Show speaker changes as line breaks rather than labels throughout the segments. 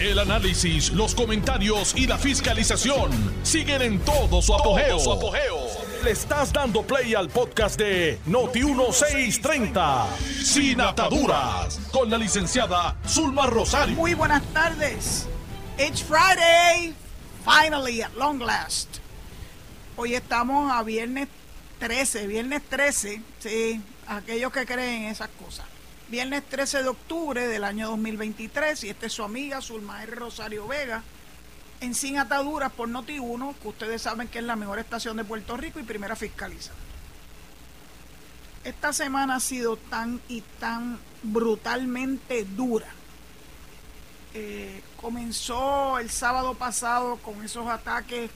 El análisis, los comentarios y la fiscalización siguen en todo su apogeo. Le estás dando play al podcast de Noti1630, Sin Ataduras, con la licenciada Zulma Rosario.
Muy buenas tardes. It's Friday, finally at long last. Hoy estamos a viernes 13, viernes 13, sí, aquellos que creen en esas cosas. Viernes 13 de octubre del año 2023 y esta es su amiga Zulma R. Rosario Vega en Sin Ataduras por Noti1, que ustedes saben que es la mejor estación de Puerto Rico y primera fiscaliza. Esta semana ha sido tan y tan brutalmente dura. Eh, comenzó el sábado pasado con esos ataques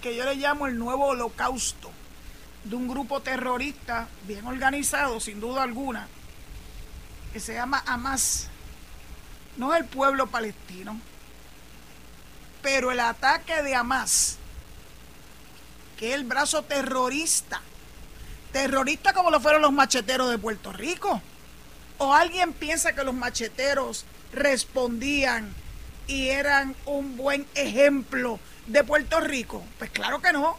que yo le llamo el nuevo holocausto de un grupo terrorista bien organizado, sin duda alguna, que se llama Hamas. No el pueblo palestino, pero el ataque de Hamas, que es el brazo terrorista, terrorista como lo fueron los macheteros de Puerto Rico. ¿O alguien piensa que los macheteros respondían y eran un buen ejemplo de Puerto Rico? Pues claro que no.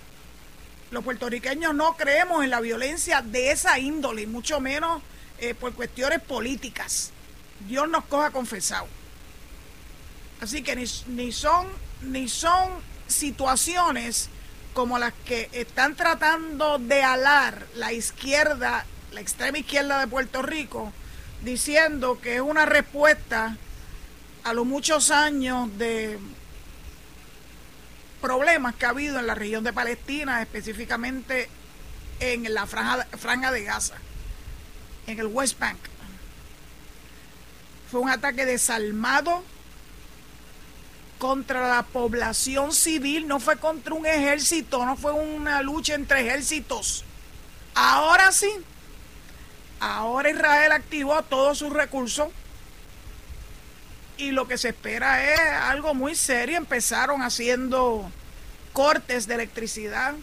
Los puertorriqueños no creemos en la violencia de esa índole, mucho menos eh, por cuestiones políticas. Dios nos coja confesado. Así que ni, son, ni son situaciones como las que están tratando de alar la izquierda, la extrema izquierda de Puerto Rico, diciendo que es una respuesta a los muchos años de problemas que ha habido en la región de Palestina, específicamente en la franja de Gaza en el West Bank. Fue un ataque desalmado contra la población civil, no fue contra un ejército, no fue una lucha entre ejércitos. Ahora sí, ahora Israel activó todos sus recursos y lo que se espera es algo muy serio. Empezaron haciendo cortes de electricidad,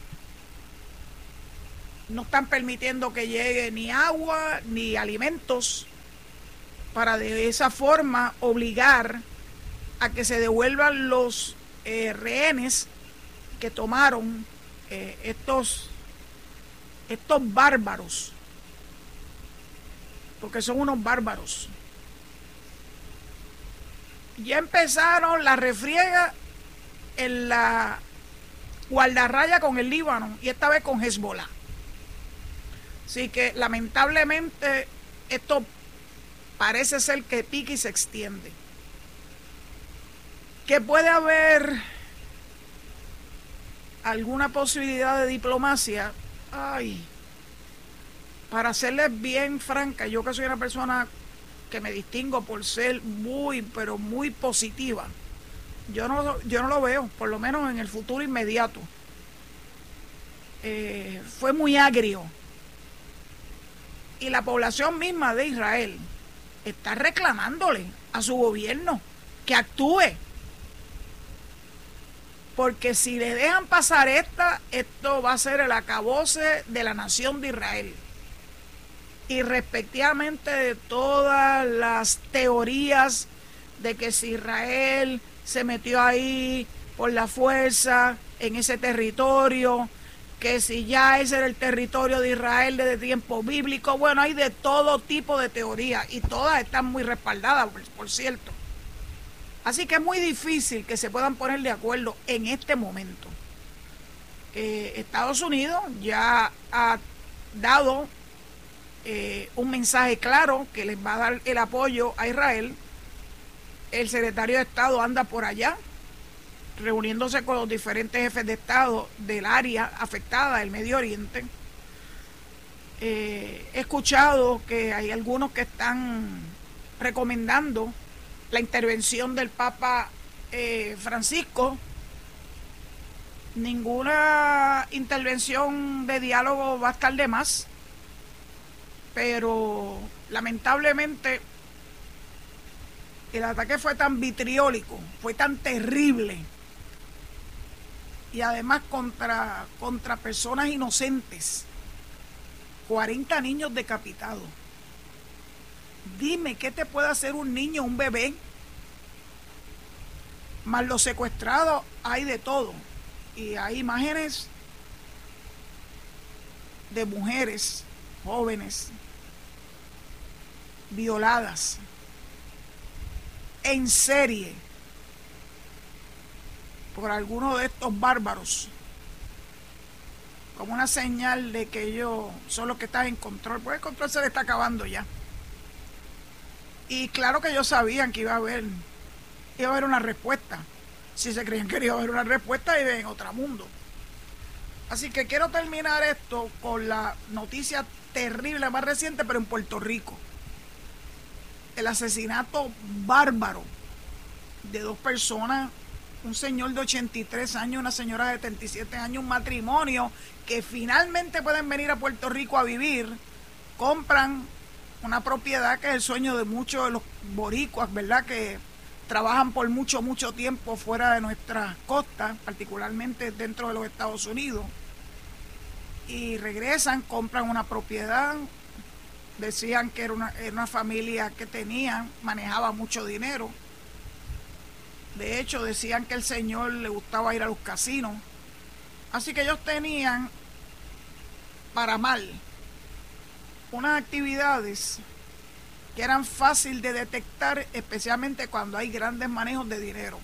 no están permitiendo que llegue ni agua ni alimentos para de esa forma obligar a que se devuelvan los eh, rehenes que tomaron eh, estos estos bárbaros porque son unos bárbaros. Ya empezaron la refriega en la guardarraya con el Líbano y esta vez con Hezbollah Así que lamentablemente esto parece ser que pica y se extiende. Que puede haber alguna posibilidad de diplomacia. Ay, para serles bien franca, yo que soy una persona que me distingo por ser muy, pero muy positiva. Yo no, yo no lo veo, por lo menos en el futuro inmediato. Eh, fue muy agrio y la población misma de Israel está reclamándole a su gobierno que actúe. Porque si le dejan pasar esta, esto va a ser el acabose de la nación de Israel. Y respectivamente de todas las teorías de que si Israel se metió ahí por la fuerza en ese territorio, que si ya ese era el territorio de Israel desde tiempo bíblico, bueno, hay de todo tipo de teorías y todas están muy respaldadas, por, cierto. Así que es muy difícil que se puedan poner de acuerdo en este momento. Eh, Estados Unidos ya ha dado eh, un mensaje claro que les va a dar el apoyo a Israel. El secretario de Estado anda por allá reuniéndose con los diferentes jefes de Estado del área afectada del Medio Oriente. Eh, he escuchado que hay algunos que están recomendando la intervención del Papa eh, Francisco. Ninguna intervención de diálogo va a estar de más, pero lamentablemente el ataque fue tan vitriólico, fue tan terrible y además contra, contra personas inocentes. 40 niños decapitados. Dime, ¿qué te puede hacer un niño, un bebé? Más los secuestrados, hay de todo. Y hay imágenes de mujeres jóvenes violadas en serie por alguno de estos bárbaros como una señal de que ellos son los que están en control. Pues el control se le está acabando ya. Y claro que ellos sabían que iba a haber, iba a haber una respuesta. Si se creían que iba a haber una respuesta, viven en otro mundo. Así que quiero terminar esto con la noticia terrible más reciente, pero en Puerto Rico. El asesinato bárbaro de dos personas, un señor de 83 años, una señora de 77 años, un matrimonio que finalmente pueden venir a Puerto Rico a vivir, compran una propiedad que es el sueño de muchos de los boricuas, ¿verdad? Que trabajan por mucho, mucho tiempo fuera de nuestras costas, particularmente dentro de los Estados Unidos, y regresan, compran una propiedad, decían que era una, era una familia que tenían, manejaba mucho dinero, de hecho decían que el señor le gustaba ir a los casinos, así que ellos tenían, para mal, unas actividades que eran fácil de detectar, especialmente cuando hay grandes manejos de dinero.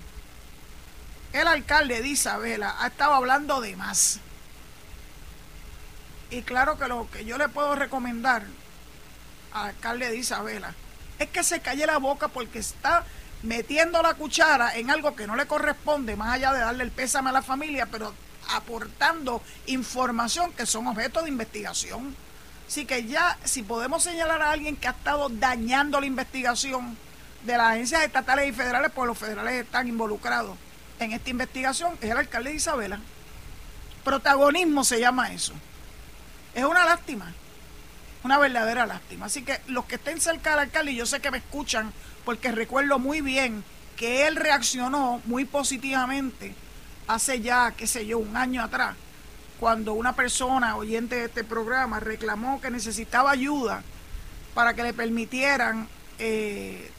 El alcalde de Isabela ha estado hablando de más. Y claro que lo que yo le puedo recomendar al alcalde de Isabela es que se calle la boca porque está metiendo la cuchara en algo que no le corresponde, más allá de darle el pésame a la familia, pero aportando información que son objeto de investigación. Así que ya, si podemos señalar a alguien que ha estado dañando la investigación de las agencias estatales y federales, pues los federales están involucrados en esta investigación, es el alcalde de Isabela. Protagonismo se llama eso. Es una lástima, una verdadera lástima. Así que los que estén cerca del alcalde, y yo sé que me escuchan, porque recuerdo muy bien que él reaccionó muy positivamente hace ya, qué sé yo, un año atrás cuando una persona oyente de este programa reclamó que necesitaba ayuda para que le permitieran eh,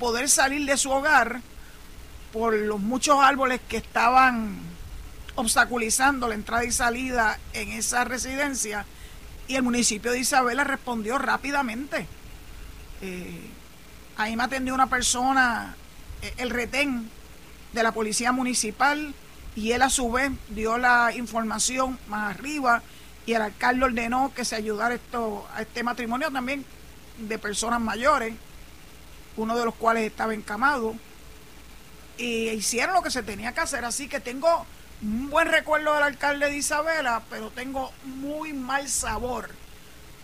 poder salir de su hogar por los muchos árboles que estaban obstaculizando la entrada y salida en esa residencia y el municipio de Isabela respondió rápidamente. Eh, ahí me atendió una persona, eh, el retén de la policía municipal, y él a su vez dio la información más arriba y el alcalde ordenó que se ayudara esto, a este matrimonio también de personas mayores, uno de los cuales estaba encamado, y hicieron lo que se tenía que hacer. Así que tengo un buen recuerdo del alcalde de Isabela, pero tengo muy mal sabor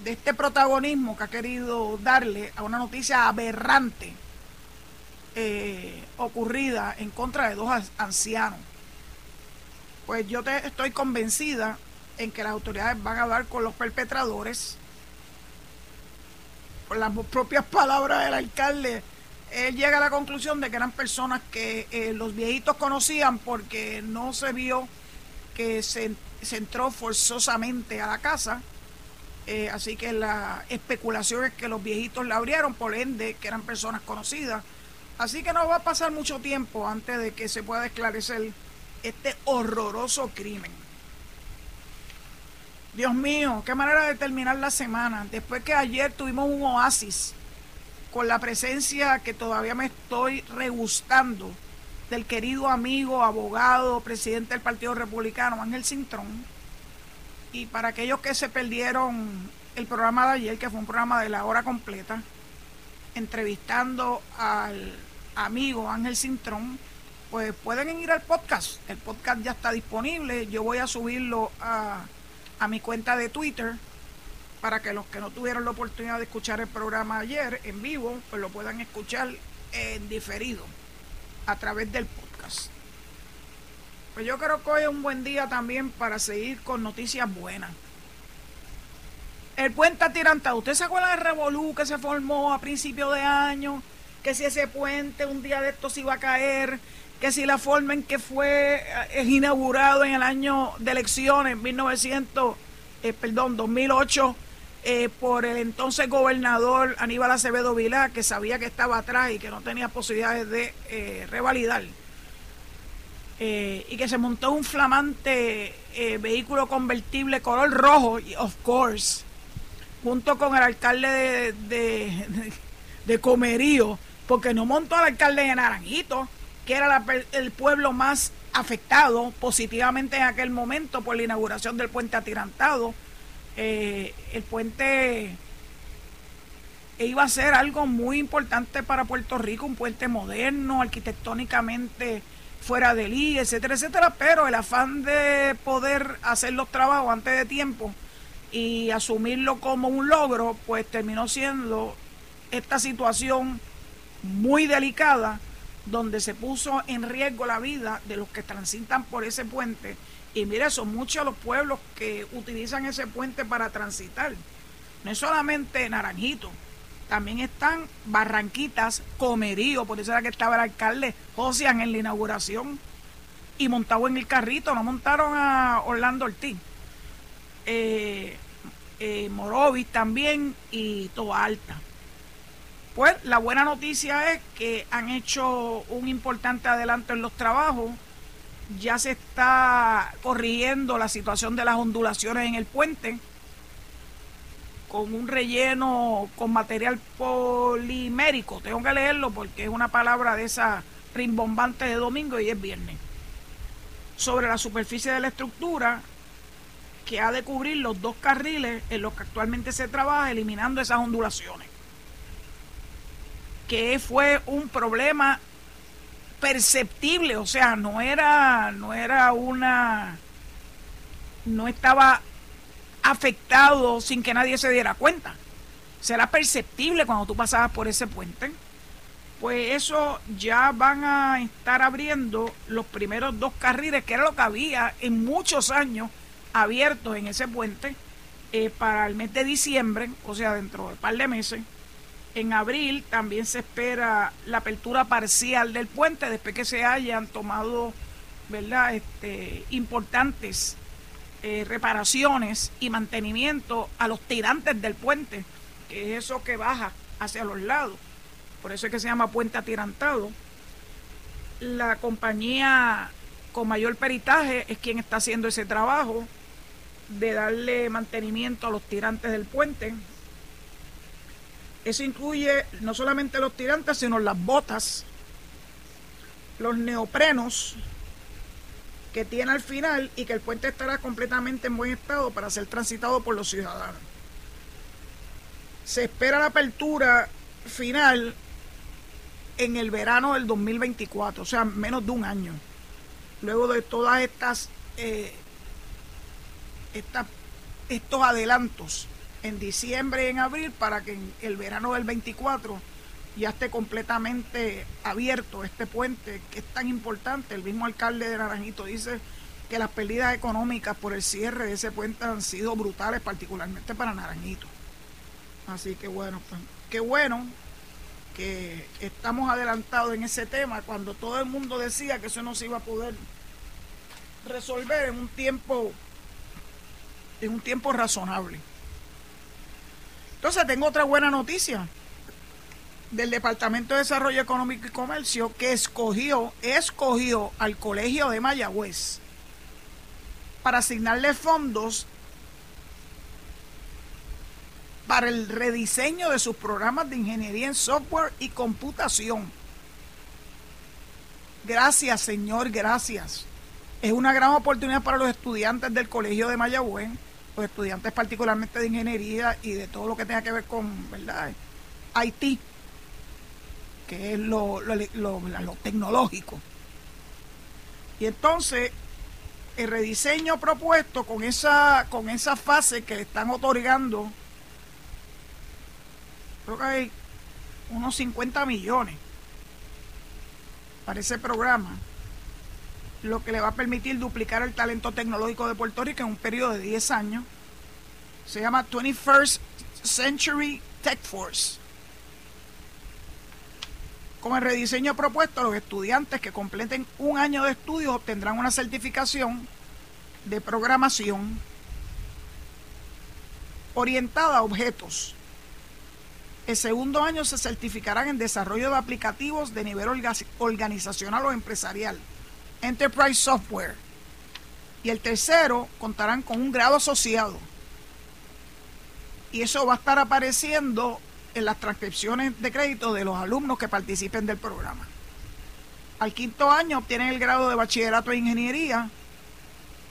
de este protagonismo que ha querido darle a una noticia aberrante eh, ocurrida en contra de dos ancianos pues yo te, estoy convencida en que las autoridades van a dar con los perpetradores. Por las propias palabras del alcalde, él llega a la conclusión de que eran personas que eh, los viejitos conocían porque no se vio que se, entró forzosamente a la casa. Eh, así que la especulación es que los viejitos la abrieron, por ende, que eran personas conocidas. Así que no va a pasar mucho tiempo antes de que se pueda esclarecer este horroroso crimen. Dios mío, qué manera de terminar la semana. Después que ayer tuvimos un oasis con la presencia que todavía me estoy regustando del querido amigo, abogado, presidente del Partido Republicano, Ángel Cintrón. Y para aquellos que se perdieron el programa de ayer, que fue un programa de la hora completa, entrevistando al amigo Ángel Cintrón, pues pueden ir al podcast. El podcast ya está disponible. Yo voy a subirlo a, a mi cuenta de Twitter para que los que no tuvieron la oportunidad de escuchar el programa ayer en vivo, pues lo puedan escuchar en diferido a través del podcast. Pues yo creo que hoy es un buen día también para seguir con noticias buenas. El puente atirantado. ¿Usted se acuerda del revolú que se formó a principio de año? Que si ese puente un día de estos iba a caer, que si la forma en que fue eh, inaugurado en el año de elecciones, 1900, eh, perdón, 2008, eh, por el entonces gobernador Aníbal Acevedo Vilá, que sabía que estaba atrás y que no tenía posibilidades de revalidar. Eh, y que se montó un flamante eh, vehículo convertible color rojo, of course, junto con el alcalde de, Comerío, porque no montó al alcalde de Naranjito, que era el pueblo más afectado positivamente en aquel momento por la inauguración del puente atirantado. Eh, el puente iba a ser algo muy importante para Puerto Rico, un puente moderno, arquitectónicamente fuera del I, etcétera, etcétera, pero el afán de poder hacer los trabajos antes de tiempo y asumirlo como un logro, pues terminó siendo esta situación muy delicada donde se puso en riesgo la vida de los que transitan por ese puente. Y mire, son muchos los pueblos que utilizan ese puente para transitar. No es solamente Naranjito, también están Barranquitas, Comerío, por eso era que estaba el alcalde Josian en la inauguración y montado en el carrito, no montaron a Orlando Ortiz. Eh, eh, Morovis también y Toa Alta. Pues la buena noticia es que han hecho un importante adelanto en los trabajos. Ya se está corrigiendo la situación de las ondulaciones en el puente con un relleno con material polimérico. Tengo que leerlo porque es una palabra de esa rimbombante de domingo y es viernes. Sobre la superficie de la estructura que ha de cubrir los dos carriles en los que actualmente se trabaja, eliminando esas ondulaciones que fue un problema perceptible, o sea, no era, no era una, no estaba afectado sin que nadie se diera cuenta. Será perceptible cuando tú pasabas por ese puente. Pues eso ya van a estar abriendo los primeros dos carriles, que era lo que había en muchos años abiertos en ese puente, eh, para el mes de diciembre, o sea, dentro de un par de meses en abril también se espera la apertura parcial del puente después que se hayan tomado ¿verdad? Este, importantes eh, reparaciones y mantenimiento a los tirantes del puente, que es eso que baja hacia los lados. Por eso es que se llama puente atirantado. La compañía con mayor peritaje es quien está haciendo ese trabajo de darle mantenimiento a los tirantes del puente, eso incluye no solamente los tirantes, sino las botas, los neoprenos que tiene al final y que el puente estará completamente en buen estado para ser transitado por los ciudadanos. Se espera la apertura final en el verano del 2024, o sea, menos de un año. Luego de todas estas, eh, estas estos adelantos en diciembre y en abril para que en el verano del 24 ya esté completamente abierto este puente que es tan importante. El mismo alcalde de Naranjito dice que las pérdidas económicas por el cierre de ese puente han sido brutales, particularmente para Naranjito. Así que bueno, pues, qué bueno que estamos adelantados en ese tema cuando todo el mundo decía que eso no se iba a poder resolver en un tiempo en un tiempo razonable. Entonces tengo otra buena noticia del Departamento de Desarrollo Económico y Comercio que escogió, escogió al Colegio de Mayagüez para asignarle fondos para el rediseño de sus programas de ingeniería en software y computación. Gracias, Señor, gracias. Es una gran oportunidad para los estudiantes del Colegio de Mayagüez los estudiantes particularmente de ingeniería y de todo lo que tenga que ver con, ¿verdad? IT, que es lo, tecnológico. Y entonces, el rediseño propuesto con esa, con esa fase que le están otorgando, creo que hay unos 50 millones para ese programa, lo que le va a permitir duplicar el talento tecnológico de Puerto Rico en un periodo de 10 años. Se llama 21st Century Tech Force. Con el rediseño propuesto, los estudiantes que completen un año de estudio obtendrán una certificación de programación orientada a objetos. El segundo año se certificarán en desarrollo de aplicativos de nivel organizacional o empresarial Enterprise Software. Y el tercero contarán con un grado asociado. Y eso va a estar apareciendo en las transcripciones de crédito de los alumnos que participen del programa. Al quinto año obtienen el grado de bachillerato en ingeniería,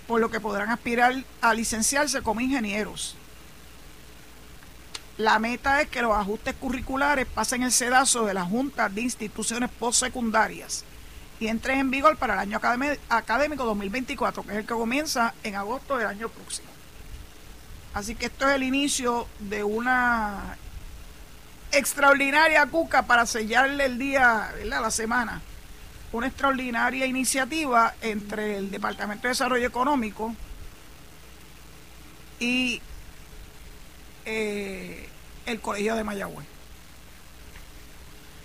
por lo que podrán aspirar a licenciarse como ingenieros. La meta es que los ajustes curriculares pasen el sedazo de la Junta de Instituciones Postsecundarias y entren en vigor para el año académico 2024, que es el que comienza en agosto del año próximo. Así que esto es el inicio de una extraordinaria cuca para sellarle el día, la semana. Una extraordinaria iniciativa entre el Departamento de Desarrollo Económico y eh, el Colegio de Mayagüez.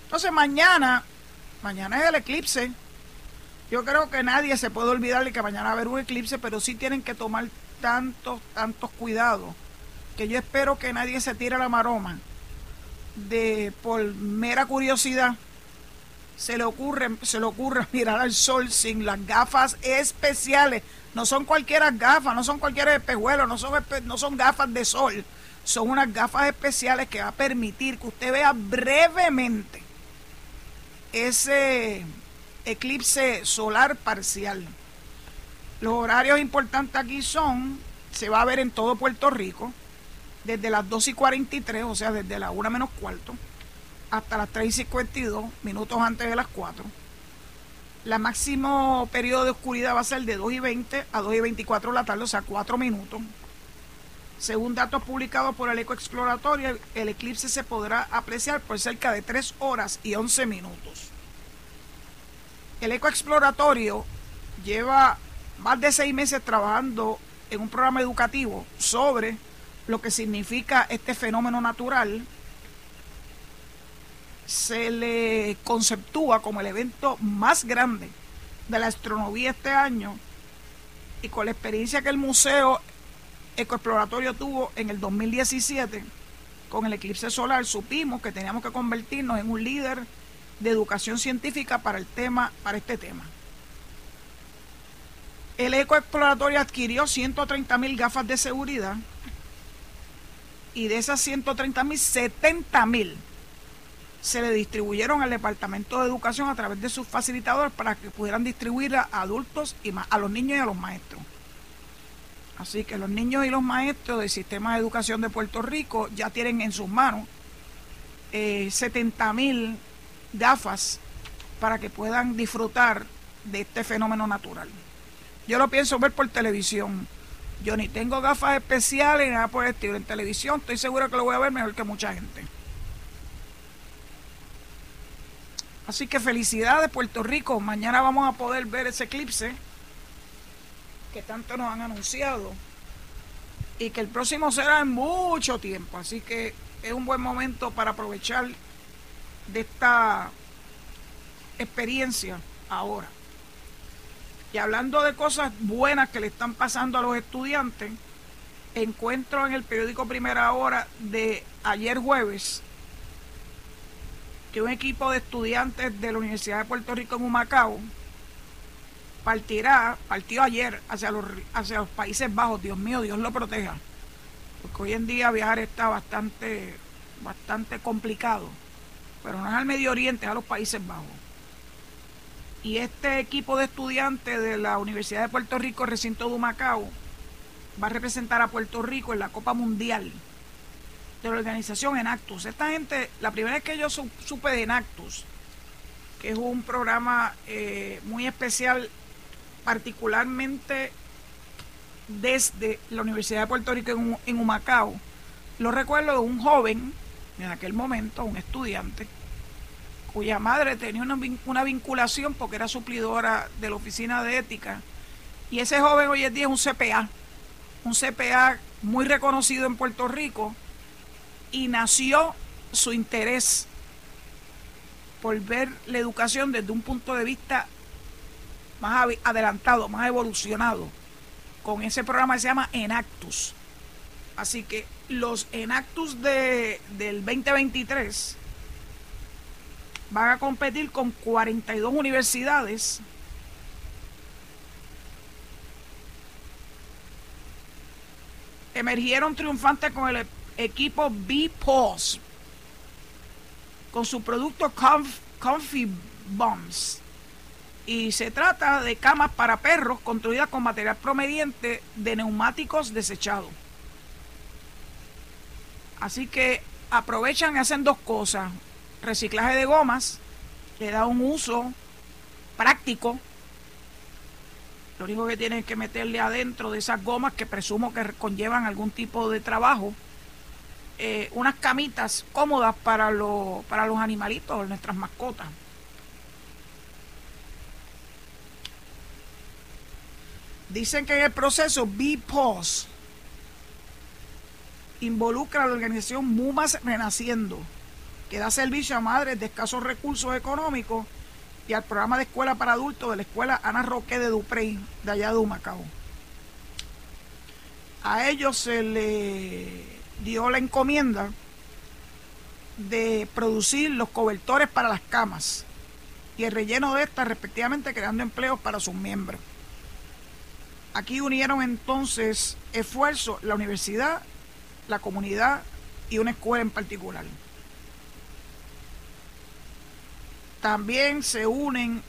Entonces mañana, mañana es el eclipse. Yo creo que nadie se puede olvidar de que mañana va a haber un eclipse, pero sí tienen que tomar tantos, tantos cuidados que yo espero que nadie se tire la maroma de por mera curiosidad se le ocurre se le ocurre mirar al sol sin las gafas especiales no son cualquiera gafas no son cualquier espejuelos no son no son gafas de sol son unas gafas especiales que va a permitir que usted vea brevemente ese eclipse solar parcial. Los horarios importantes aquí son, se va a ver en todo Puerto Rico, desde las 2 y 43, o sea, desde la 1 menos cuarto, hasta las 3 y 52, minutos antes de las 4. La máximo periodo de oscuridad va a ser de 2 y 20 a 2 y 24 de la tarde, o sea, 4 minutos. Según datos publicados por el Eco Exploratorio, el eclipse se podrá apreciar por cerca de 3 horas y 11 minutos. El Eco Exploratorio lleva más de 6 meses trabajando en un programa educativo sobre lo que significa este fenómeno natural. Se le conceptúa como el evento más grande de la astronomía este año y con la experiencia que el museo Ecoexploratorio tuvo en el 2017 con el eclipse solar, supimos que teníamos que convertirnos en un líder de educación científica para el tema, para este tema. El Ecoexploratorio adquirió 130 mil gafas de seguridad y de esas 130 mil, 70 mil se le distribuyeron al Departamento de Educación a través de sus facilitadores para que pudieran distribuir a adultos y a los niños y a los maestros. Así que los niños y los maestros del sistema de educación de Puerto Rico ya tienen en sus manos eh, 70 mil gafas para que puedan disfrutar de este fenómeno natural. Yo lo pienso ver por televisión. Yo ni tengo gafas especiales ni nada por el estilo. En televisión estoy seguro que lo voy a ver mejor que mucha gente. Así que felicidades Puerto Rico. Mañana vamos a poder ver ese eclipse que tanto nos han anunciado y que el próximo será en mucho tiempo. Así que es un buen momento para aprovechar de esta experiencia ahora. Y hablando de cosas buenas que le están pasando a los estudiantes, encuentro en el periódico Primera Hora de ayer jueves que un equipo de estudiantes de la Universidad de Puerto Rico en Humacao partirá, partió ayer hacia los, hacia los Países Bajos, Dios mío, Dios lo proteja, porque hoy en día viajar está bastante, bastante complicado, pero no es al Medio Oriente, es a los Países Bajos. Y este equipo de estudiantes de la Universidad de Puerto Rico, recinto de Macao, va a representar a Puerto Rico en la Copa Mundial de la organización Enactus. Esta gente, la primera vez que yo supe de Enactus, que es un programa eh, muy especial particularmente desde la Universidad de Puerto Rico en, Humacao, lo recuerdo de un joven, en aquel momento, un estudiante, cuya madre tenía una, una, vinculación porque era suplidora de la oficina de ética. Y ese joven hoy en día es un CPA, un CPA muy reconocido en Puerto Rico, y nació su interés por ver la educación desde un punto de vista más adelantado, más evolucionado, con ese programa que se llama Enactus. Así que los Enactus de, del 2023 van a competir con 42 universidades. Emergieron triunfantes con el equipo B-Pause, con su producto Comf Comfy Bombs. Y se trata de camas para perros construidas con material promediente de neumáticos desechados. Así que aprovechan y hacen dos cosas. Reciclaje de gomas, le da un uso práctico. Lo único que tienen que meterle adentro de esas gomas que presumo que conllevan algún tipo de trabajo, eh, unas camitas cómodas para, para los animalitos, nuestras mascotas. Dicen que en el proceso B-Pause involucra a la organización MUMAS Renaciendo, que da servicio a madres de escasos recursos económicos y al programa de escuela para adultos de la escuela Ana Roque de Duprey, de allá de Humacao. A ellos se le dio la encomienda de producir los cobertores para las camas y el relleno de estas, respectivamente, creando empleos para sus miembros. Aquí unieron entonces esfuerzos la universidad la comunidad y una escuela en particular. También se unen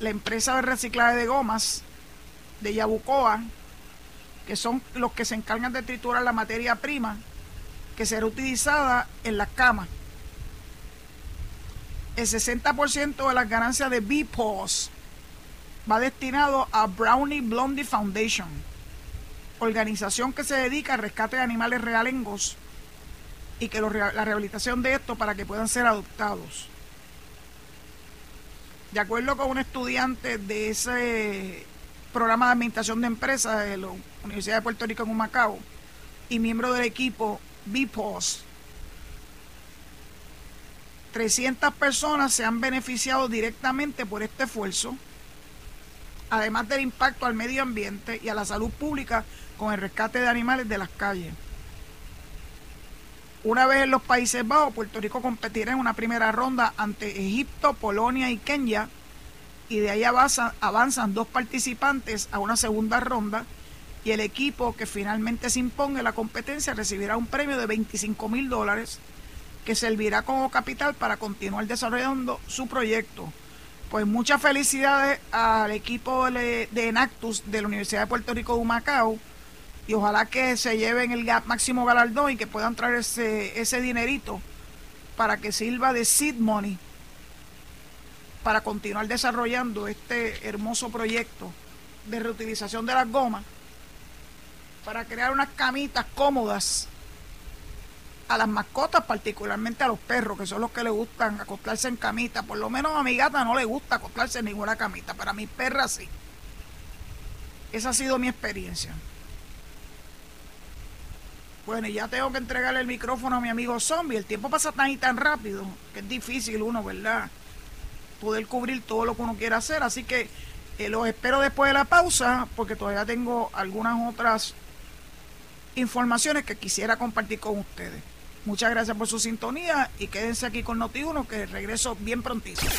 la empresa de reciclaje de gomas de Yabucoa, que son los que se encargan de triturar la materia prima que será utilizada en las camas. El 60% de las ganancias de BPOS va destinado a Brownie Blondie Foundation organización que se dedica al rescate de animales realengos y que la rehabilitación de estos para que puedan ser adoptados. De acuerdo con un estudiante de ese programa de administración de empresas de la Universidad de Puerto Rico en Humacao y miembro del equipo BPOS, 300 personas se han beneficiado directamente por este esfuerzo, además del impacto al medio ambiente y a la salud pública con el rescate de animales de las calles. Una vez en los Países Bajos, Puerto Rico competirá en una primera ronda ante Egipto, Polonia y Kenia, y de ahí avanzan, dos participantes a una segunda ronda, y el equipo que finalmente se imponga en la competencia recibirá un premio de 25 mil dólares que servirá como capital para continuar desarrollando su proyecto. Pues muchas felicidades al equipo de Enactus de la Universidad de Puerto Rico de y ojalá que se lleven el máximo galardón y que puedan traer ese, ese dinerito para que sirva de seed money para continuar desarrollando este hermoso proyecto de reutilización de las gomas para crear unas camitas cómodas a las mascotas, particularmente a los perros, que son los que le gustan acostarse en camita. Por lo menos a mi gata no le gusta acostarse en ninguna camita, pero a mi perra sí. Esa ha sido mi experiencia. Bueno, y ya tengo que entregarle el micrófono a mi amigo Zombie. El tiempo pasa tan y tan rápido que es difícil uno, ¿verdad? Poder cubrir todo lo que uno quiera hacer. Así que eh, los espero después de la pausa porque todavía tengo algunas otras informaciones que quisiera compartir con ustedes. Muchas gracias por su sintonía y quédense aquí con Noti1 que regreso bien prontísimo.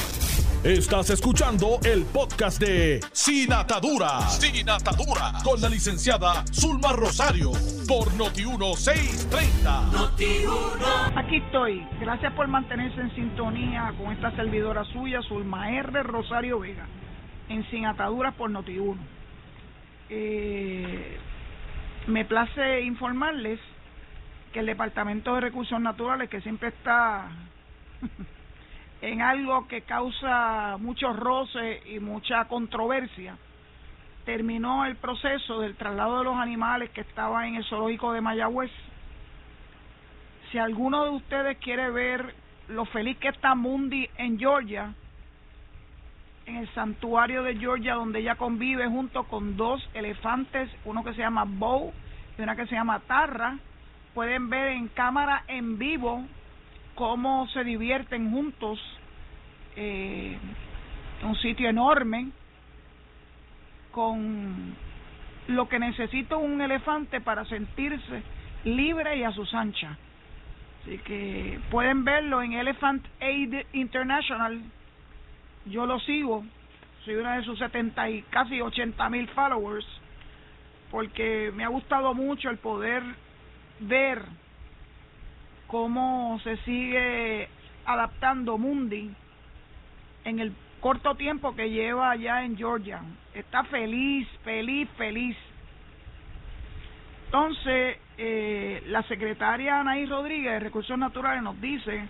Estás escuchando el podcast de Sin Atadura. Sin Atadura. Con la licenciada Zulma Rosario. Por Noti1630.
Noti1. Aquí estoy. Gracias por mantenerse en sintonía con esta servidora suya, Zulma R. Rosario Vega. En Sin Ataduras por Noti1. Eh, me place informarles que el Departamento de Recursos Naturales, que siempre está en algo que causa mucho roce y mucha controversia, terminó el proceso del traslado de los animales que estaba en el zoológico de Mayagüez. Si alguno de ustedes quiere ver lo feliz que está Mundi en Georgia, en el santuario de Georgia donde ella convive junto con dos elefantes, uno que se llama Bow y una que se llama Tarra, pueden ver en cámara en vivo cómo se divierten juntos eh, un sitio enorme con lo que necesita un elefante para sentirse libre y a sus anchas. Así que pueden verlo en Elephant Aid International. Yo lo sigo, soy una de sus 70 y casi 80 mil followers, porque me ha gustado mucho el poder ver cómo se sigue adaptando Mundi en el corto tiempo que lleva allá en Georgia. Está feliz, feliz, feliz. Entonces, eh, la secretaria Anaí Rodríguez de Recursos Naturales nos dice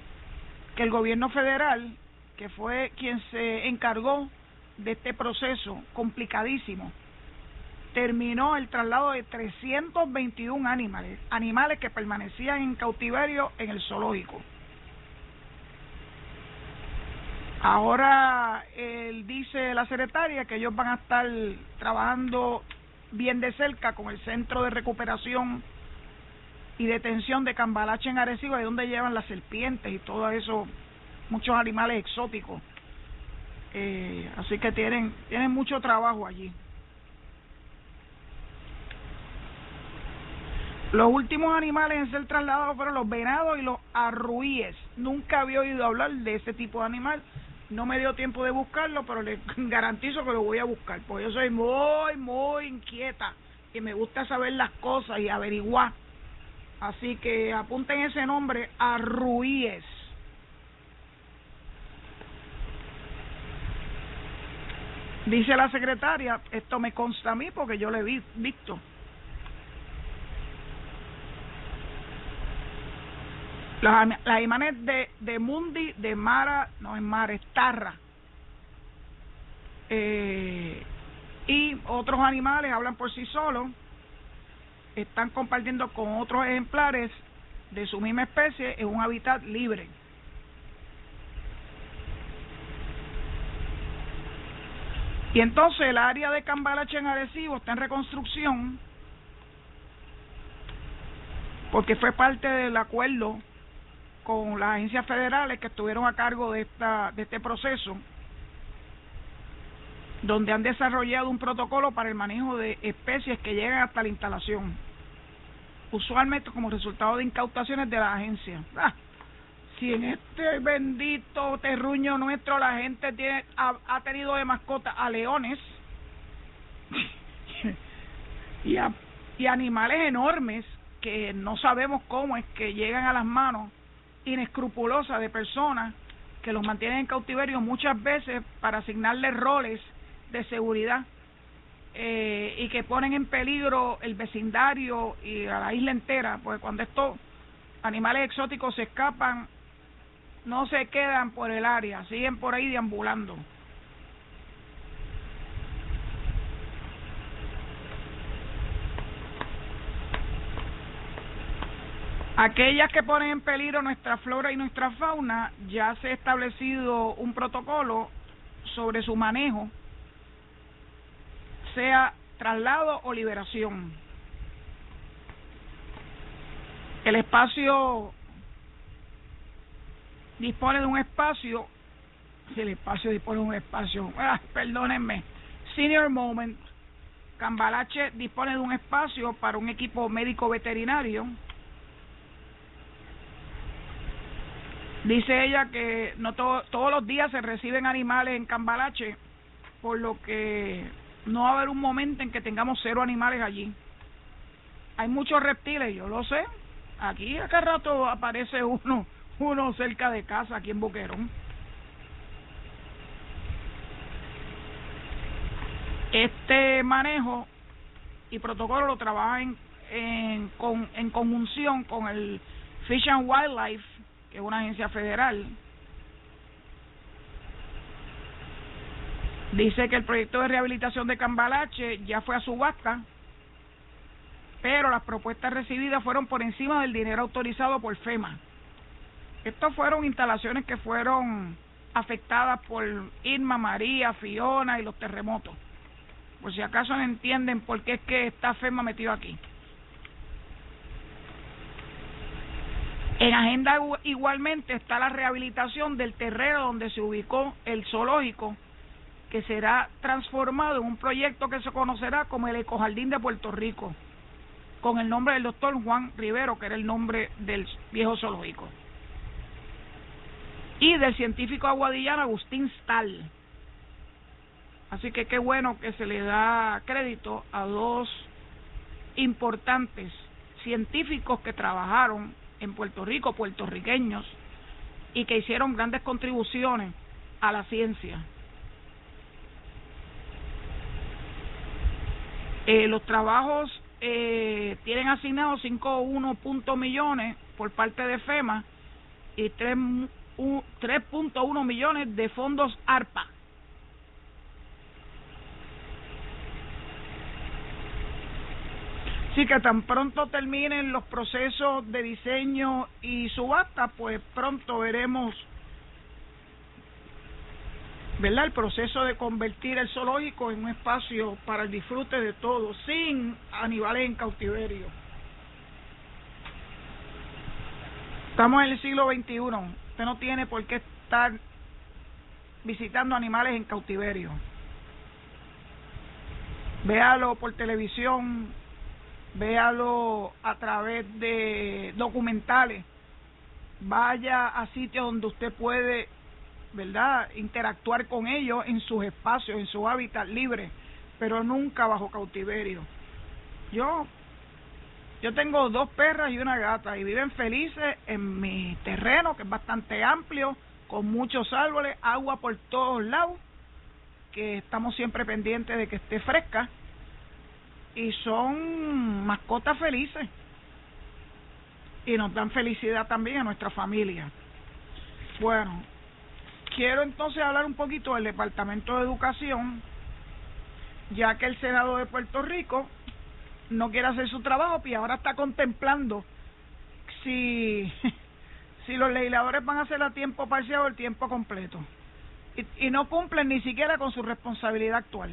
que el gobierno federal, que fue quien se encargó de este proceso complicadísimo, terminó el traslado de 321 animales, animales que permanecían en cautiverio en el zoológico. Ahora él dice la secretaria que ellos van a estar trabajando bien de cerca con el Centro de Recuperación y Detención de Cambalache en Arecibo, de donde llevan las serpientes y todo eso, muchos animales exóticos. Eh, así que tienen, tienen mucho trabajo allí. Los últimos animales en ser trasladados fueron los venados y los arruíes. Nunca había oído hablar de ese tipo de animal. No me dio tiempo de buscarlo, pero les garantizo que lo voy a buscar, porque yo soy muy, muy inquieta y me gusta saber las cosas y averiguar. Así que apunten ese nombre, arruíes. Dice la secretaria, esto me consta a mí porque yo lo he visto. Las, imágenes de, de Mundi, de Mara, no es Mara, es Tarra. Eh, y otros animales hablan por sí solos, están compartiendo con otros ejemplares de su misma especie en un hábitat libre. Y entonces el área de Cambalache en está en reconstrucción porque fue parte del acuerdo con las agencias federales que estuvieron a cargo de esta de este proceso donde han desarrollado un protocolo para el manejo de especies que llegan hasta la instalación usualmente como resultado de incautaciones de la agencia. Ah, si en este bendito terruño nuestro la gente tiene ha, ha tenido de mascota a leones y a, y animales enormes que no sabemos cómo es que llegan a las manos inescrupulosa de personas que los mantienen en cautiverio muchas veces para asignarles roles de seguridad eh, y que ponen en peligro el vecindario y a la isla entera, porque cuando estos animales exóticos se escapan, no se quedan por el área, siguen por ahí deambulando. Aquellas que ponen en peligro nuestra flora y nuestra fauna, ya se ha establecido un protocolo sobre su manejo, sea traslado o liberación. El espacio dispone de un espacio, el espacio dispone de un espacio, ah, perdónenme, Senior Moment, Cambalache dispone de un espacio para un equipo médico veterinario, Dice ella que no todos los días se reciben animales en Cambalache, por lo que no va a haber un momento en que tengamos cero animales allí. Hay muchos reptiles, yo lo sé. Aquí a cada rato aparece uno, uno cerca de casa, aquí en Boquerón. Este manejo y protocolo lo trabaja en, en, con, en conjunción con el Fish and Wildlife que es una agencia federal, dice que el proyecto de rehabilitación de Cambalache ya fue a subasta, pero las propuestas recibidas fueron por encima del dinero autorizado por FEMA. Estas fueron instalaciones que fueron afectadas por Irma, María, Fiona y los terremotos. Por si acaso no entienden por qué es que está FEMA metido aquí. En agenda igualmente está la rehabilitación del terreno donde se ubicó el zoológico, que será transformado en un proyecto que se conocerá como el Ecojardín de Puerto Rico, con el nombre del doctor Juan Rivero, que era el nombre del viejo zoológico, y del científico aguadillano Agustín Stahl. Así que qué bueno que se le da crédito a dos importantes científicos que trabajaron en Puerto Rico, puertorriqueños, y que hicieron grandes contribuciones a la ciencia. Eh, los trabajos eh, tienen asignados 5.1 millones por parte de FEMA y 3.1 millones de fondos ARPA. Así que tan pronto terminen los procesos de diseño y subasta, pues pronto veremos ¿verdad? El proceso de convertir el zoológico en un espacio para el disfrute de todos, sin animales en cautiverio. Estamos en el siglo XXI. Usted no tiene por qué estar visitando animales en cautiverio. Véalo por televisión, véalo a través de documentales. Vaya a sitios donde usted puede ¿verdad? Interactuar con ellos en sus espacios, en su hábitat libre, pero nunca bajo cautiverio. Yo yo tengo dos perras y una gata y viven felices en mi terreno que es bastante amplio, con muchos árboles, agua por todos lados, que estamos siempre pendientes de que esté fresca y son mascotas felices y nos dan felicidad también a nuestra familia. Bueno, quiero entonces hablar un poquito del Departamento de Educación, ya que el Senado de Puerto Rico no quiere hacer su trabajo y ahora está contemplando si, si los legisladores van a hacer a tiempo parcial o el tiempo completo. Y, y no cumplen ni siquiera con su responsabilidad actual.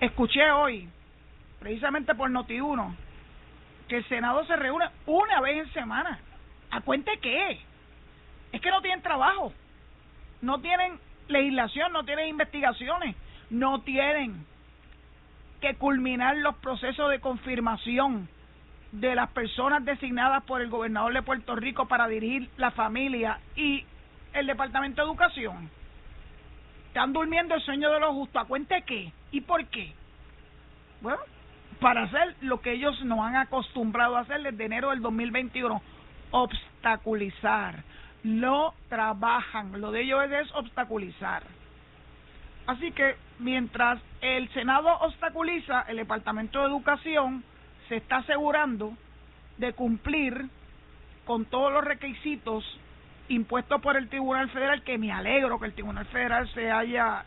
Escuché hoy, precisamente por Noti1, que el Senado se reúne una vez en semana. ¿A cuente qué? es que no tienen trabajo, no tienen legislación, no tienen investigaciones, no tienen que culminar los procesos de confirmación de las personas designadas por el gobernador de Puerto Rico para dirigir la familia y el Departamento de Educación. Están durmiendo el sueño de los justos. ¿A cuenta qué? ¿Y por qué? Bueno, para hacer lo que ellos nos han acostumbrado a hacer desde enero del 2021, obstaculizar, no trabajan, lo de ellos es obstaculizar. Así que mientras el Senado obstaculiza, el Departamento de Educación se está asegurando de cumplir con todos los requisitos impuestos por el Tribunal Federal, que me alegro que el Tribunal Federal se haya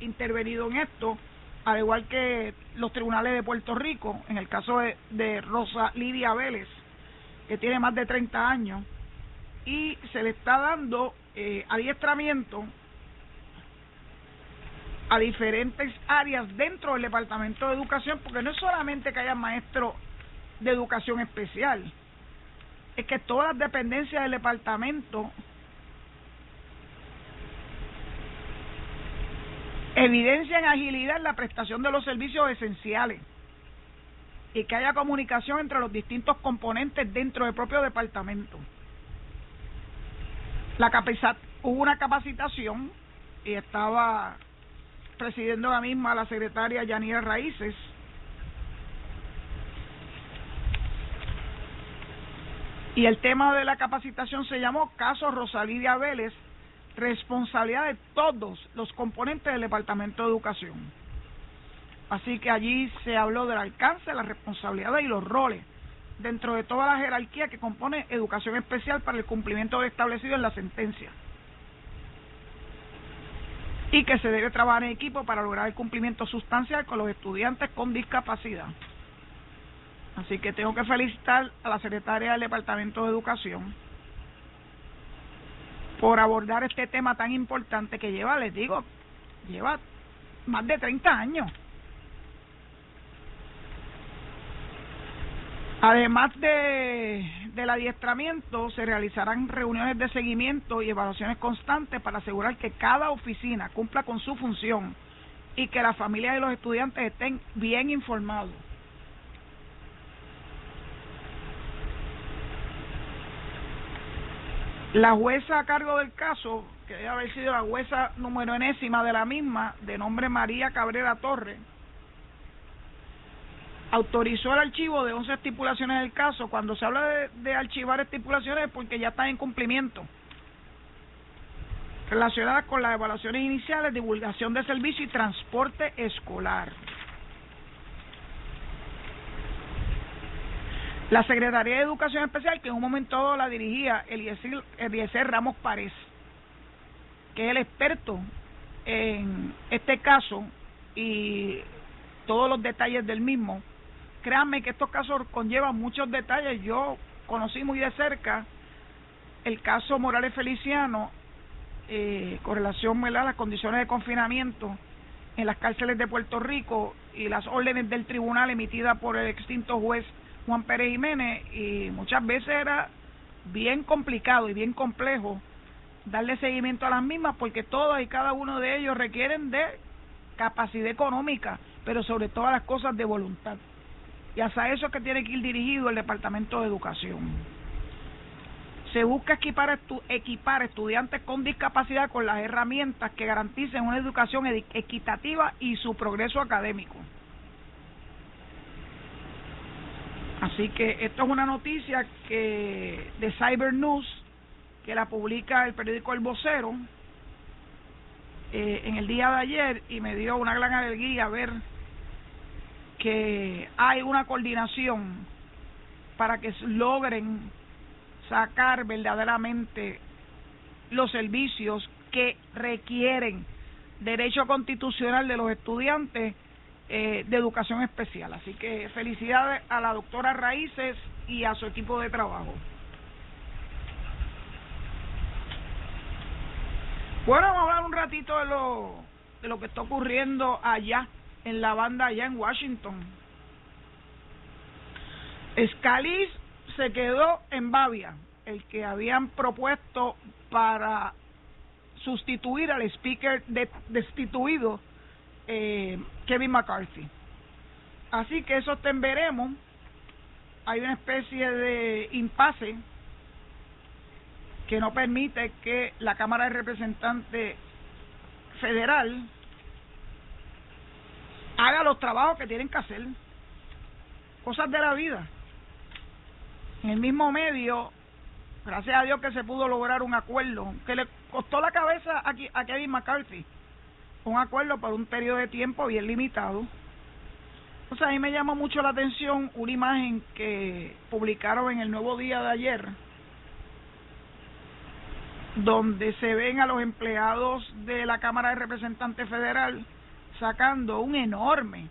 intervenido en esto, al igual que los tribunales de Puerto Rico, en el caso de, Rosa Lidia Vélez, que tiene más de 30 años, y se le está dando eh, adiestramiento a diferentes áreas dentro del Departamento de Educación, porque no es solamente que haya maestros de educación especial, es que todas las dependencias del departamento evidencian agilidad en la prestación de los servicios esenciales y que haya comunicación entre los distintos componentes dentro del propio departamento. La hubo una capacitación y estaba presidiendo la misma la secretaria Yanira Raíces. Y el tema de la capacitación se llamó Caso Rosalidia Vélez, responsabilidad de todos los componentes del Departamento de Educación. Así que allí se habló del alcance, las responsabilidades y los roles dentro de toda la jerarquía que compone educación especial para el cumplimiento establecido en la sentencia. Y que se debe trabajar en equipo para lograr el cumplimiento sustancial con los estudiantes con discapacidad. Así que tengo que felicitar a la secretaria del Departamento de Educación por abordar este tema tan importante que lleva, les digo, lleva más de 30 años Además de, del adiestramiento, se realizarán reuniones de seguimiento y evaluaciones constantes para asegurar que cada oficina cumpla con su función y que la familia de los estudiantes estén bien informados. La jueza a cargo del caso, que debe haber sido la jueza número enésima de la misma, de nombre María Cabrera Torres, autorizó el archivo de 11 estipulaciones del caso. Cuando se habla de, de archivar estipulaciones es porque ya están en cumplimiento relacionadas con las evaluaciones iniciales, divulgación de servicio y transporte escolar. La Secretaría de Educación Especial, que en un momento la dirigía Eliezer, Eliezer Ramos Párez, que es el experto en este caso y todos los detalles del mismo. Créanme que estos casos conllevan muchos detalles. Yo conocí muy de cerca el caso Morales Feliciano eh, con relación a las condiciones de confinamiento en las cárceles de Puerto Rico y las órdenes del tribunal emitidas por el extinto juez Juan Pérez Jiménez y muchas veces era bien complicado y bien complejo darle seguimiento a las mismas porque todos y cada uno de ellos requieren de capacidad económica, pero sobre todas las cosas de voluntad. Y hasta eso es que tiene que ir dirigido el Departamento de Educación. Se busca equipar, equipar estudiantes con discapacidad con las herramientas que garanticen una educación equitativa y su progreso académico. Así que esto es una noticia que de Cyber News que la publica el periódico El Vocero eh, en el día de ayer y me dio una gran alegría ver que hay una coordinación para que logren sacar verdaderamente los servicios que requieren derecho constitucional de los estudiantes eh, de educación especial. Así que felicidades a la doctora Raíces y a su equipo de trabajo. Bueno, vamos a hablar un ratito de lo, de lo que está ocurriendo allá, en la banda allá en Washington. Scalise se quedó en Bavia, el que habían propuesto para sustituir al speaker destituido eh, Kevin McCarthy. Así que eso veremos. Hay una especie de impasse que no permite que la Cámara de Representantes Federal haga los trabajos que tienen que hacer. Cosas de la vida. En el mismo medio, gracias a Dios que se pudo lograr un acuerdo que le costó la cabeza a Kevin McCarthy. Un acuerdo por un periodo de tiempo bien limitado. O sea, a mí me llamó mucho la atención una imagen que publicaron en el Nuevo Día de ayer, donde se ven a los empleados de la Cámara de Representantes Federal sacando un enorme,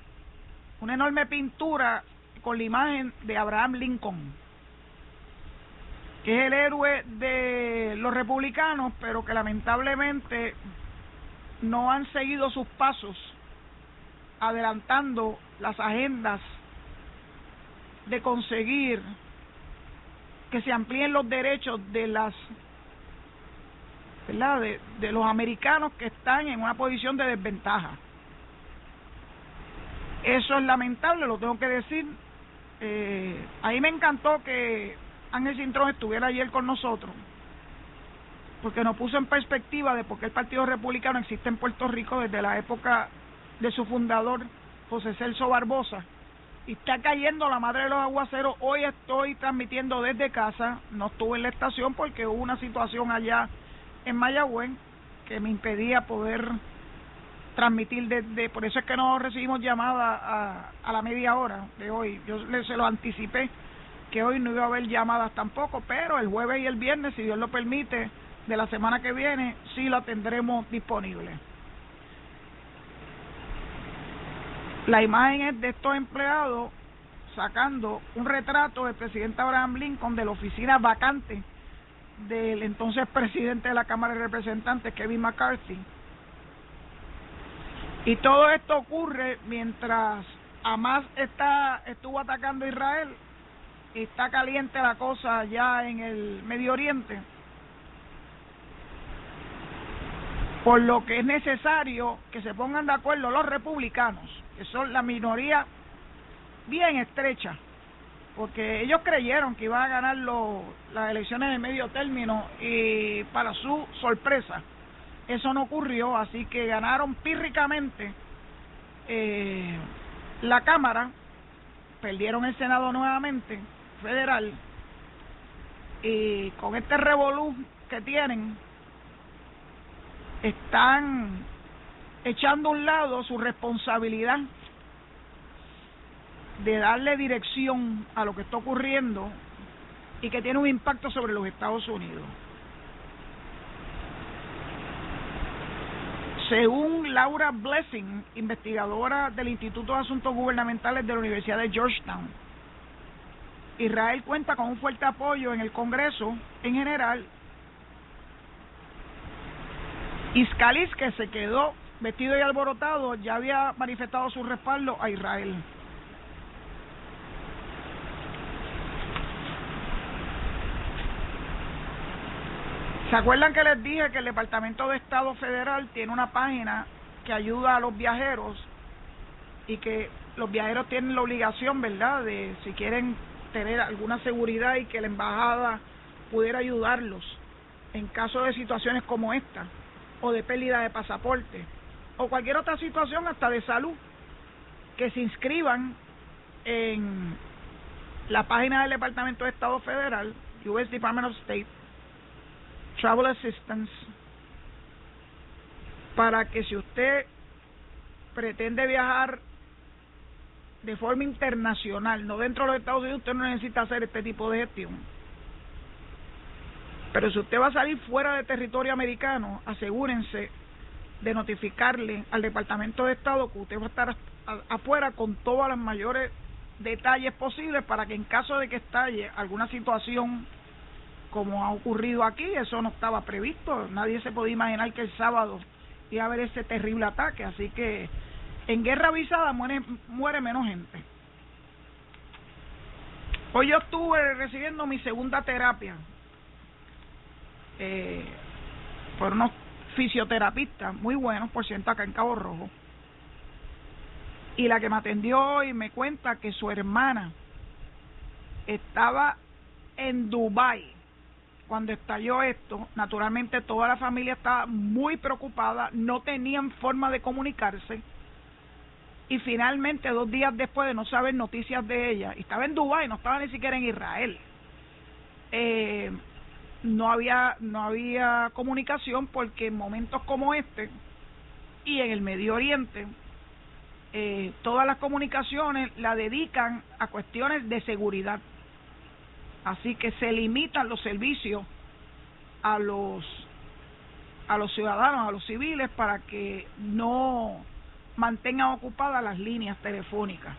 una enorme pintura con la imagen de Abraham Lincoln, que es el héroe de los republicanos, pero que lamentablemente no han seguido sus pasos adelantando las agendas de conseguir que se amplíen los derechos de las de, de los americanos que están en una posición de desventaja. Eso es lamentable, lo tengo que decir. Eh, a me encantó que Ángel Cintrón estuviera ayer con nosotros, porque nos puso en perspectiva de por qué el Partido Republicano existe en Puerto Rico desde la época de su fundador, José Celso Barbosa, y está cayendo la madre de los aguaceros. Hoy estoy transmitiendo desde casa, no estuve en la estación porque hubo una situación allá en Mayagüez que me impedía poder transmitir desde, por eso es que no recibimos llamada a, a la media hora de hoy, yo se lo anticipé que hoy no iba a haber llamadas tampoco, pero el jueves y el viernes, si Dios lo permite, de la semana que viene, sí la tendremos disponible. La imagen es de estos empleados sacando un retrato del presidente Abraham Lincoln de la oficina vacante del entonces presidente de la Cámara de Representantes, Kevin McCarthy. Y todo esto ocurre mientras Hamas está, estuvo atacando a Israel, está caliente la cosa ya en el Medio Oriente, por lo que es necesario que se pongan de acuerdo los republicanos, que son la minoría bien estrecha porque ellos creyeron que iban a ganar las elecciones de medio término y para su sorpresa eso no ocurrió, así que ganaron pírricamente eh, la Cámara perdieron el Senado nuevamente, federal, y con este revolú que tienen, están echando a un lado su responsabilidad de darle dirección a lo que está ocurriendo y que tiene un impacto sobre los Estados Unidos. Según Laura Blessing, investigadora del Instituto de Asuntos Gubernamentales de la Universidad de Georgetown, Israel cuenta con un fuerte apoyo en el Congreso en general. Iscalis, que se quedó vestido y alborotado, ya había manifestado su respaldo a Israel. ¿Se acuerdan que les dije que el Departamento de Estado Federal tiene una página que ayuda a los viajeros y que los viajeros tienen la obligación, ¿verdad?, de si quieren tener alguna seguridad y que la embajada pudiera ayudarlos en caso de situaciones como esta o de pérdida de pasaporte o cualquier otra situación hasta de salud que se inscriban en la página del Departamento de Estado Federal, US Department of State, Travel Assistance para que si usted pretende viajar de forma internacional, no dentro de los Estados Unidos, usted no necesita hacer este tipo de gestión. Pero si usted va a salir fuera de territorio americano, asegúrense de notificarle al Departamento de Estado que usted va a estar afuera con todos los mayores detalles posibles para que en caso de que estalle alguna situación como ha ocurrido aquí, eso no estaba previsto, nadie se podía imaginar que el sábado iba a haber ese terrible ataque, así que en guerra avisada muere, muere menos gente. Hoy yo estuve recibiendo mi segunda terapia eh, por unos fisioterapistas muy buenos, por cierto, acá en Cabo Rojo. Y la que me atendió hoy me cuenta que su hermana estaba en Dubai cuando estalló esto, naturalmente toda la familia estaba muy preocupada, no tenían forma de comunicarse y finalmente dos días después de no saber noticias de ella, y estaba en Dubái, no estaba ni siquiera en Israel, eh, no había no había comunicación porque en momentos como este y en el Medio Oriente eh, todas las comunicaciones la dedican a cuestiones de seguridad Así que se limitan los servicios a los a los ciudadanos, a los civiles para que no mantengan ocupadas las líneas telefónicas.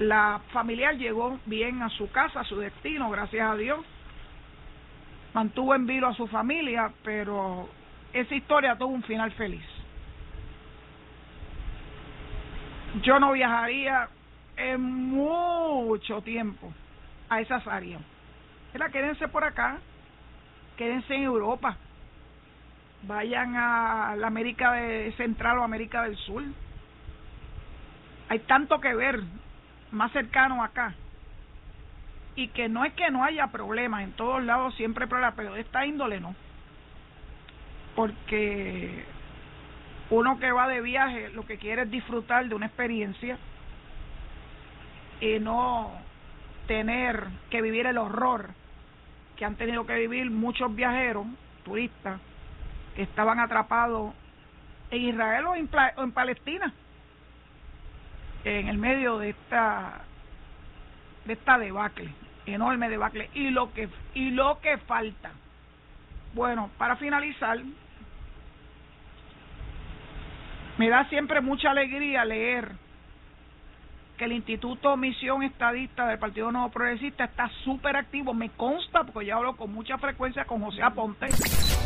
La familiar llegó bien a su casa, a su destino, gracias a Dios. Mantuvo en vilo a su familia, pero esa historia tuvo un final feliz. Yo no viajaría en mucho tiempo a esas áreas. Mira, quédense por acá, quédense en Europa, vayan a la América de Central o América del Sur. Hay tanto que ver más cercano acá. Y que no es que no haya problemas, en todos lados siempre problemas, pero de esta índole no. Porque uno que va de viaje lo que quiere es disfrutar de una experiencia y no tener que vivir el horror que han tenido que vivir muchos viajeros, turistas, que estaban atrapados en Israel o en, en Palestina, en el medio de esta de esta debacle, enorme debacle, y lo que y lo que falta. Bueno, para finalizar, me da siempre mucha alegría leer el Instituto Misión Estadista del Partido Nuevo Progresista está súper activo. Me consta porque yo hablo con mucha frecuencia con José Aponte.